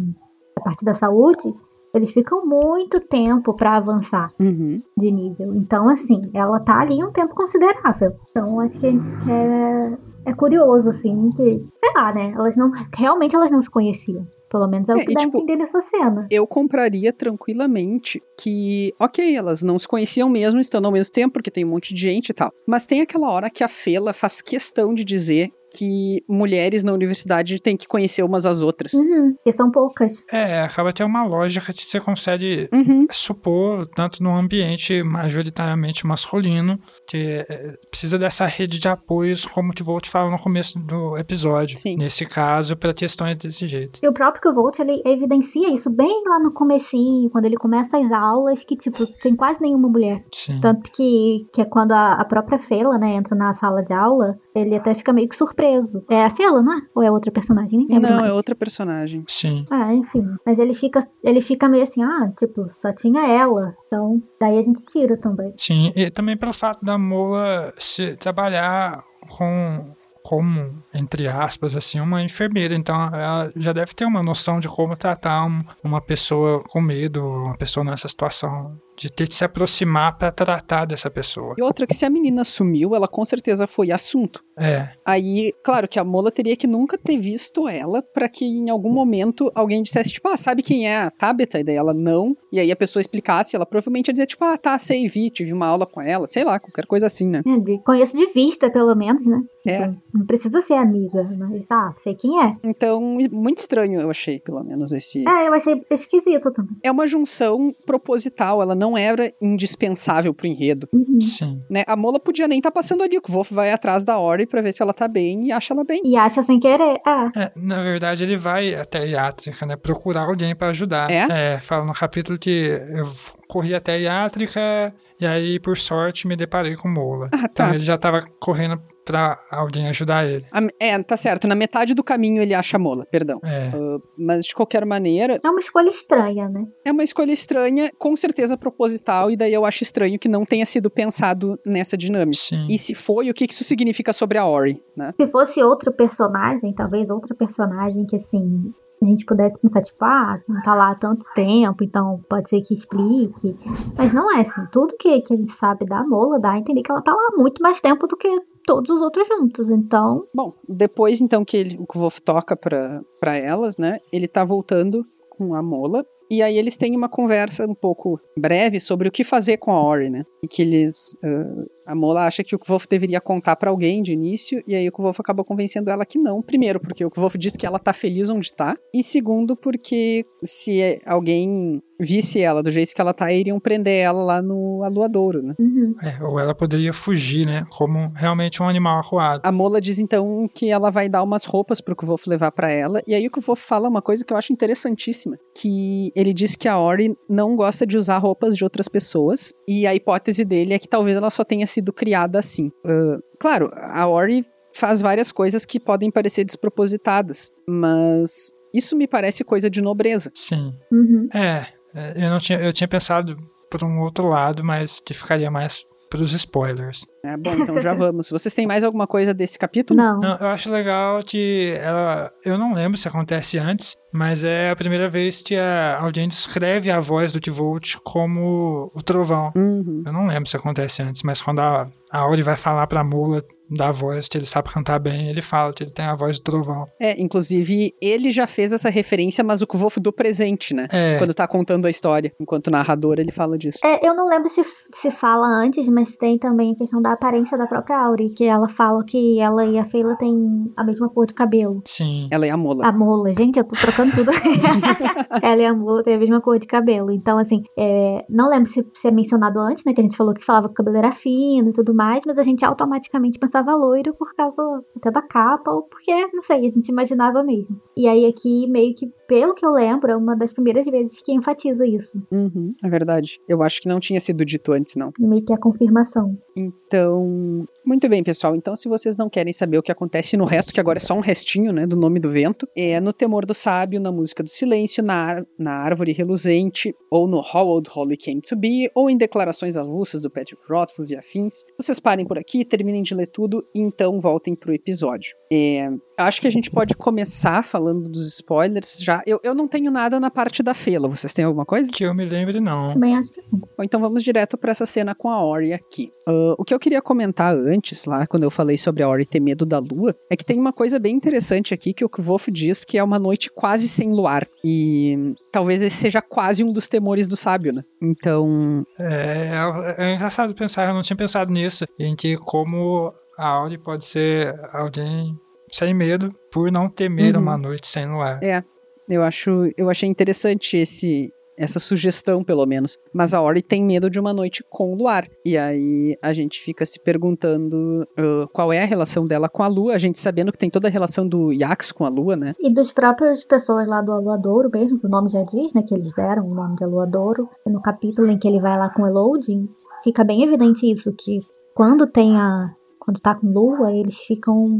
da parte da saúde, eles ficam muito tempo para avançar uhum. de nível. Então, assim, ela tá ali um tempo considerável. Então, acho que, que é, é curioso, assim, que, sei lá, né, elas não, realmente elas não se conheciam. Pelo menos é o que é, dá tipo, a entender nessa cena. Eu compraria tranquilamente que, ok, elas não se conheciam mesmo, estando ao mesmo tempo, porque tem um monte de gente e tal. Mas tem aquela hora que a Fela faz questão de dizer que mulheres na universidade têm que conhecer umas às outras. Uhum, que são poucas. É, acaba ter uma lógica que você consegue uhum. supor, tanto num ambiente majoritariamente masculino, que é, precisa dessa rede de apoios, como que o Volt falou no começo do episódio. Sim. Nesse caso, para questões desse jeito. E o próprio Volt, ele evidencia isso bem lá no comecinho, quando ele começa as aulas, que, tipo, tem quase nenhuma mulher. Sim. Tanto que, que é quando a, a própria Fela, né, entra na sala de aula, ele até fica meio que surpreso. É a Fela, não é? Ou é outra personagem? Nem lembro Não, mais. é outra personagem. Sim. Ah, enfim. Mas ele fica, ele fica meio assim, ah, tipo, só tinha ela. Então, daí a gente tira também. Sim, e também pelo fato da Mola se trabalhar com como, entre aspas, assim, uma enfermeira. Então ela já deve ter uma noção de como tratar um, uma pessoa com medo, uma pessoa nessa situação de ter que se aproximar para tratar dessa pessoa. E outra que se a menina sumiu, ela com certeza foi assunto. É. Aí, claro que a Mola teria que nunca ter visto ela para que em algum momento alguém dissesse tipo, ah, sabe quem é a Tabitha? E daí ela não. E aí a pessoa explicasse, ela provavelmente ia dizer tipo, ah, tá, sei, vi, tive uma aula com ela, sei lá, qualquer coisa assim, né? É, conheço de vista, pelo menos, né? É. Tipo, não precisa ser amiga, mas ah, sei quem é. Então, muito estranho eu achei, pelo menos esse. É, eu achei esquisito também. É uma junção proposital, ela não era indispensável pro enredo. Uhum. Sim. Né? A Mola podia nem estar tá passando ali, o Wolf vai atrás da Ori pra ver se ela tá bem e acha ela bem. E acha sem querer, é. É, na verdade, ele vai até a Iátrica, né? Procurar alguém para ajudar. É? É, fala no capítulo que eu corri até a Iátrica e aí, por sorte, me deparei com Mola. Ah, tá. Então ele já tava correndo pra alguém ajudar ele. A- é, tá certo. Na metade do caminho ele acha a Mola, perdão. É. Uh, mas de qualquer maneira, É uma escolha estranha, né? é uma escolha estranha, com certeza proposital, e daí eu acho estranho que não tenha sido pensado nessa dinâmica. Sim. E se foi, o que que isso significa sobre a Ori, né? Se fosse outro personagem, talvez outra personagem que, assim, a gente pudesse pensar, tipo, ah, não tá lá há tanto tempo, então pode ser que explique. Mas não é assim. Tudo que, que a gente sabe da Mola dá a entender que ela tá lá há muito mais tempo do que todos os outros juntos. Então, Bom, depois então que ele, o Kvolf toca pra, pra elas, né? Ele tá voltando com a Mola. E aí eles têm uma conversa um pouco breve sobre o que fazer com a Ori, né? E que eles. ah, a Mola acha que o Kvolf deveria contar pra alguém de início, e aí o Kvolf acaba convencendo ela que não. Primeiro, porque o Kvolf diz que ela tá feliz onde tá. E segundo, porque se alguém visse ela do jeito que ela tá, iriam prender ela lá no aluadouro, né? uhum. É, ou ela poderia fugir, né? Como realmente um animal acuado. A Mola diz então que ela vai dar umas roupas pro Kvolf levar pra ela, e aí o Kvolf fala uma coisa que eu acho interessantíssima, que ele diz que a Ori não gosta de usar roupas de outras pessoas, e a hipótese dele é que talvez ela só tenha sido criada assim. Ah, claro, a Ori faz várias coisas que podem parecer despropositadas, mas isso me parece coisa de nobreza. Sim. Uhum. É, é, eu não tinha, eu tinha pensado por um outro lado, mas que ficaria mais pros spoilers. É, bom, então já vamos. Vocês têm mais alguma coisa desse capítulo? Não. Não, eu acho legal que ela. Eu não lembro se acontece antes, mas é a primeira vez que a, alguém descreve a voz do T-Volt como o trovão. Uhum. Eu não lembro se acontece antes, mas quando a, a Auri vai falar pra mula da voz, que ele sabe cantar bem, ele fala que ele tem a voz do trovão. É, inclusive, ele já fez essa referência, mas o Kvolf do presente, né? É. Quando tá contando a história. Enquanto narrador, ele fala disso. É, eu não lembro se se fala antes, mas tem também a questão da aparência da própria Auri, que ela fala que ela e a Feila têm a mesma cor de cabelo. Sim. Ela é a mola. A mola, gente, eu tô trocando tudo. ela e a mola têm a mesma cor de cabelo. Então, assim, é, não lembro se, se é mencionado antes, né? Que a gente falou que falava que o cabelo era fino e tudo mais, mas a gente automaticamente pensava loiro por causa até da capa, ou porque, não sei, a gente imaginava mesmo. E aí aqui, meio que, pelo que eu lembro, é uma das primeiras vezes que enfatiza isso. Uhum, é verdade. Eu acho que não tinha sido dito antes, não. Meio que a confirmação. Então, muito bem, pessoal. Então, se vocês não querem saber o que acontece no resto, que agora é só um restinho, né, do nome do vento, é no Temor do Sábio, na Música do Silêncio, na, na Árvore Reluzente, ou no How Old Holly Came to Be, ou em Declarações Avulsas do Patrick Rothfuss e afins. Vocês parem por aqui, terminem de ler tudo e então voltem pro episódio. É, acho que a gente pode começar falando dos spoilers já. Eu, eu não tenho nada na parte da Fela. Vocês têm alguma coisa? Que eu me lembre, não. Também acho que não. Bom, então vamos direto para essa cena com a Ori aqui. Ah, o que eu queria comentar antes, lá, quando eu falei sobre a Ori ter medo da lua, é que tem uma coisa bem interessante aqui que o Kvolf diz que é uma noite quase sem luar. E talvez esse seja quase um dos temores do sábio, né? Então, É, é, engraçado pensar, eu não tinha pensado nisso, em que como a Auri pode ser alguém sem medo por não temer Uhum. uma noite sem luar. é, eu acho, eu achei interessante esse essa sugestão, pelo menos. Mas a Ori tem medo de uma noite com luar. E aí a gente fica se perguntando ah, qual é a relação dela com a lua, a gente sabendo que tem toda a relação do Yax com a lua, né? E dos próprios pessoas lá do Aluadouro mesmo, que o nome já diz, né? Que eles deram o nome de Aluadouro. E no capítulo em que ele vai lá com o Elodin, fica bem evidente isso, que quando tem a. Quando tá com lua, eles ficam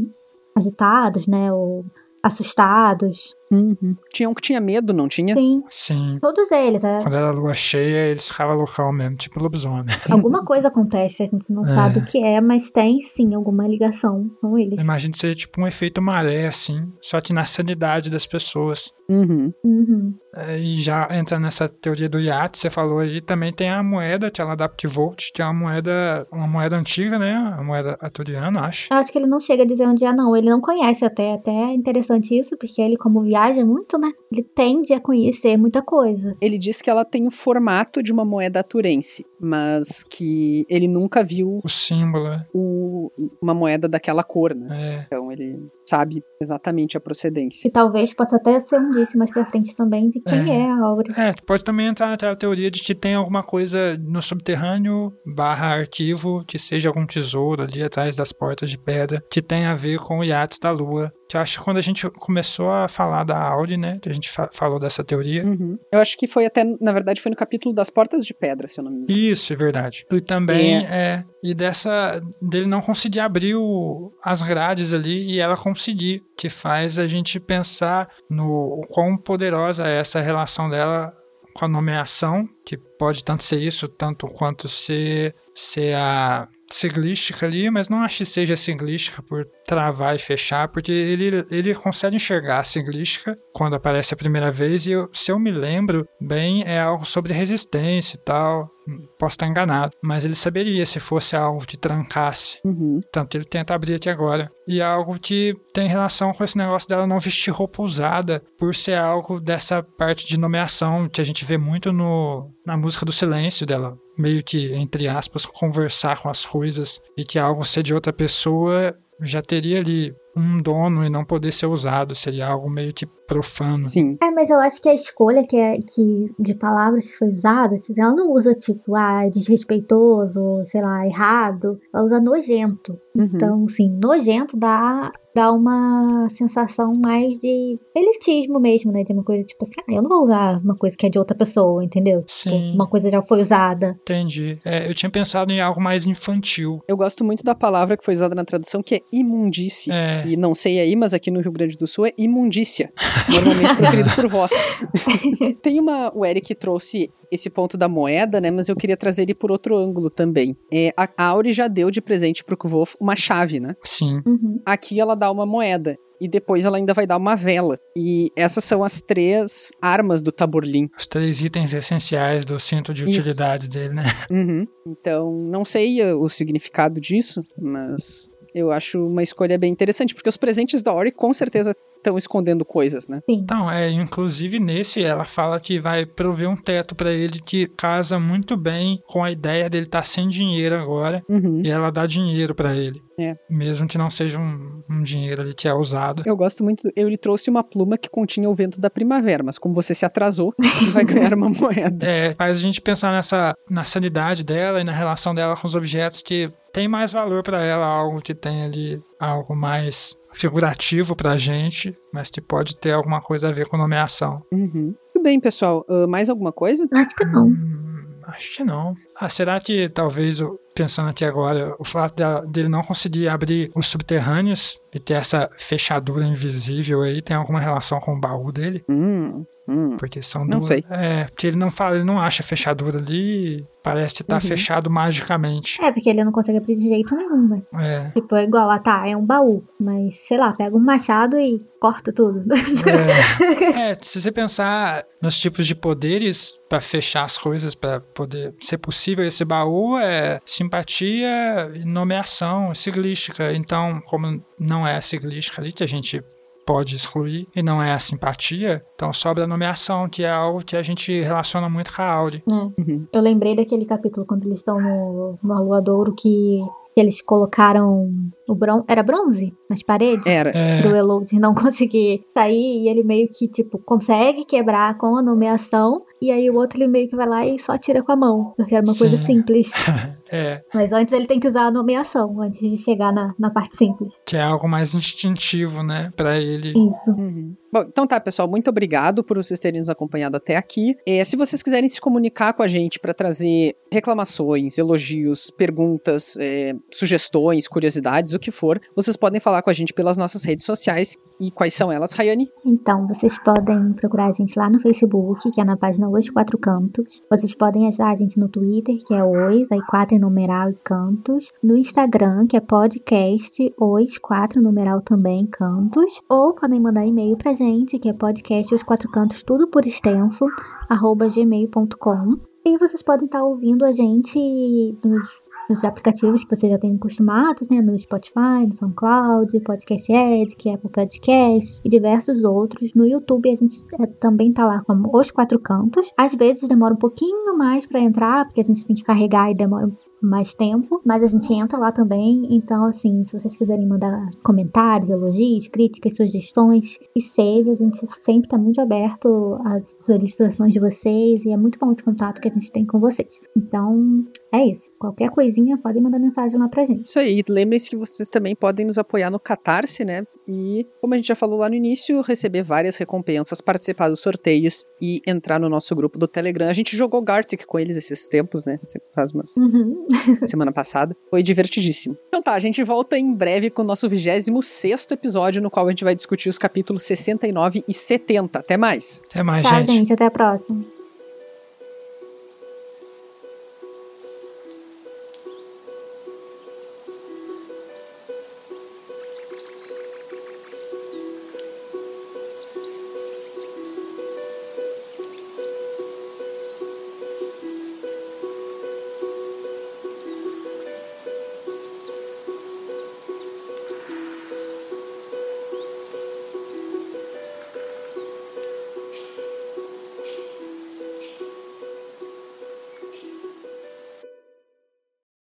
agitados, né? Ou assustados. Uhum. Tinha um que tinha medo, não tinha? Sim. Sim. Todos eles, é. Quando era lua cheia, eles ficavam loucão mesmo, tipo lobisomem. Alguma coisa acontece, a gente não É. sabe o que é, mas tem sim alguma ligação com eles. Imagina que seja tipo um efeito maré, assim, só que na sanidade das pessoas. Uhum. Uhum. É, E já entra nessa teoria do iate, você falou aí, também tem a moeda que ela dá pro Volt, que é uma moeda, uma moeda antiga, né? A moeda aturiana, acho. Eu acho que ele não chega a dizer onde é, não. Ele não conhece até. Até é interessante isso, porque ele, como viaja muito, né? Ele tende a conhecer muita coisa. Ele diz que ela tem o formato de uma moeda aturense, mas que ele nunca viu O símbolo, é. o- uma moeda daquela cor, né? é. Então ele sabe exatamente a procedência. E talvez possa até ser um disso mais pra frente também, de quem É. é, a obra. É, pode também entrar naquela teoria de que tem alguma coisa no subterrâneo barra arquivo, que seja algum tesouro ali atrás das portas de pedra, que tem a ver com o Yates da Lua. Que eu acho que quando a gente começou a falar da Audi, né, que a gente fa- falou dessa teoria. Uhum. Eu acho que foi até, na verdade, foi no capítulo das portas de pedra, se eu não me engano. Isso, é verdade. E também é. E dessa. dele não conseguir abrir o- as grades ali e ela conseguir. Que faz a gente pensar no quão poderosa é essa relação dela com a nomeação, que pode tanto ser isso, tanto quanto ser, ser a siglística ali, mas não acho que seja siglística por travar e fechar, porque ele, ele consegue enxergar a siglística quando aparece a primeira vez, e eu- se eu me lembro bem, é algo sobre resistência e tal. Posso estar enganado, mas ele saberia se fosse algo que trancasse. Uhum. Tanto ele tenta abrir aqui agora. E é algo que tem relação com esse negócio dela não vestir roupa usada, por ser algo dessa parte de nomeação que a gente vê muito no, na música do silêncio dela. Meio que, entre aspas, conversar com as coisas e que algo ser de outra pessoa já teria ali um dono e não poder ser usado. Seria algo meio que profano. Sim. É, mas eu acho que a escolha que, é, que de palavras que foi usada, assim, ela não usa tipo, ah, desrespeitoso, sei lá, errado. Ela usa nojento. Uhum. Então, assim, nojento dá, dá uma sensação mais de elitismo mesmo, né? De uma coisa tipo assim, ah, eu não vou usar uma coisa que é de outra pessoa, entendeu? Sim. Tipo, Uma coisa já foi usada. Entendi. É, eu tinha pensado em algo mais infantil. Eu gosto muito da palavra que foi usada na tradução, que é imundície. É, É. E não sei aí, mas aqui no Rio Grande do Sul é imundícia. Normalmente preferido por vós. Tem uma. O Eric trouxe esse ponto da moeda, né? Mas eu queria trazer ele por outro ângulo também. É, a Auri já deu de presente pro Kvolf uma chave, né? Sim. Uhum. Aqui ela dá uma moeda. E depois ela ainda vai dar uma vela. E essas são as três armas do Taborlin. Os três itens essenciais do cinto de Isso. utilidades dele, né? Uhum. Então, não sei uh, o significado disso, mas eu acho uma escolha bem interessante, porque os presentes da Ori com certeza estão escondendo coisas, né? Sim. Então, é, inclusive nesse ela fala que vai prover um teto pra ele que casa muito bem com a ideia dele estar sem dinheiro agora Uhum. e ela dá dinheiro pra ele. É. Mesmo que não seja um, um dinheiro ali que é usado. Eu gosto muito. Eu lhe trouxe uma pluma que continha o vento da primavera, mas como você se atrasou, vai ganhar uma moeda. É, faz a gente pensar nessa na sanidade dela e na relação dela com os objetos que tem mais valor pra ela, algo que tem ali algo mais figurativo pra gente, mas que pode ter alguma coisa a ver com nomeação. Uhum. Tudo bem, pessoal. Ah, mais alguma coisa? Acho que não. Hum, acho que não. Ah, será que talvez, o- pensando aqui agora, o fato dele não conseguir abrir os subterrâneos e ter essa fechadura invisível aí tem alguma relação com o baú dele? Hum, hum. Porque são Não duas. sei. É, porque ele não fala, ele não acha fechadura ali, parece que tá Uhum. fechado magicamente. É, porque ele não consegue abrir de jeito nenhum, né? É. Tipo, é igual, ah tá, é um baú. Mas, sei lá, pega um machado e corta tudo. É, é, se você pensar nos tipos de poderes pra fechar as coisas, pra poder ser possível esse baú, é simpatia, e nomeação, siglística. Então, como não é a siglística ali que a gente pode excluir e não é a simpatia, então sobra a nomeação, que é algo que a gente relaciona muito com a Auri. Uhum. Eu lembrei daquele capítulo quando eles estão no, no Arloadouro que, que eles colocaram o bron era bronze nas paredes. Era. É, Pro Elod não conseguir sair e ele meio que, tipo, consegue quebrar com a nomeação. E aí o outro ele meio que vai lá e só tira com a mão. Porque era uma coisa Sim. simples. é, Mas antes ele tem que usar a nomeação, antes de chegar na, na parte simples. que é algo mais instintivo, né, pra ele. Isso. Uhum. Bom, então tá, pessoal. Muito obrigado por vocês terem nos acompanhado até aqui. É, se vocês quiserem se comunicar com a gente para trazer reclamações, elogios, perguntas, é, sugestões, curiosidades, o que for, vocês podem falar com a gente pelas nossas redes sociais. E quais são elas, Rayane? Então, vocês podem procurar a gente lá no Facebook, que é na página Os Quatro Cantos. Vocês podem achar a gente no Twitter, que é Os, aí quatro em numeral e cantos. No Instagram, que é podcast Os Quatro numeral também cantos. Ou podem mandar e-mail pra gente, que é podcast Os Quatro Cantos, tudo por extenso, arroba gmail.com. E vocês podem estar ouvindo a gente nos nos aplicativos que vocês já têm acostumados, né? No Spotify, no SoundCloud, Podcast Edit, Apple Podcast e diversos outros. No YouTube a gente é, também tá lá como Os Quatro Cantos. Às vezes demora um pouquinho mais pra entrar, porque a gente tem que carregar e demora mais tempo, mas a gente entra lá também. Então, assim, se vocês quiserem mandar comentários, elogios, críticas, sugestões, e seja, a gente sempre tá muito aberto às solicitações de vocês e é muito bom esse contato que a gente tem com vocês. Então, é isso. Qualquer coisinha, podem mandar mensagem lá pra gente. Isso aí. Lembrem-se que vocês também podem nos apoiar no Catarse, né? E, como a gente já falou lá no início, receber várias recompensas, participar dos sorteios e entrar no nosso grupo do Telegram. A gente jogou Gartic com eles esses tempos, né? Faz umas Uhum. semana passada. Foi divertidíssimo. Então tá, a gente volta em breve com o nosso 26 episódio, no qual a gente vai discutir os capítulos 69 e 70. Até mais! Até mais, Tchau, gente. gente. Até a próxima.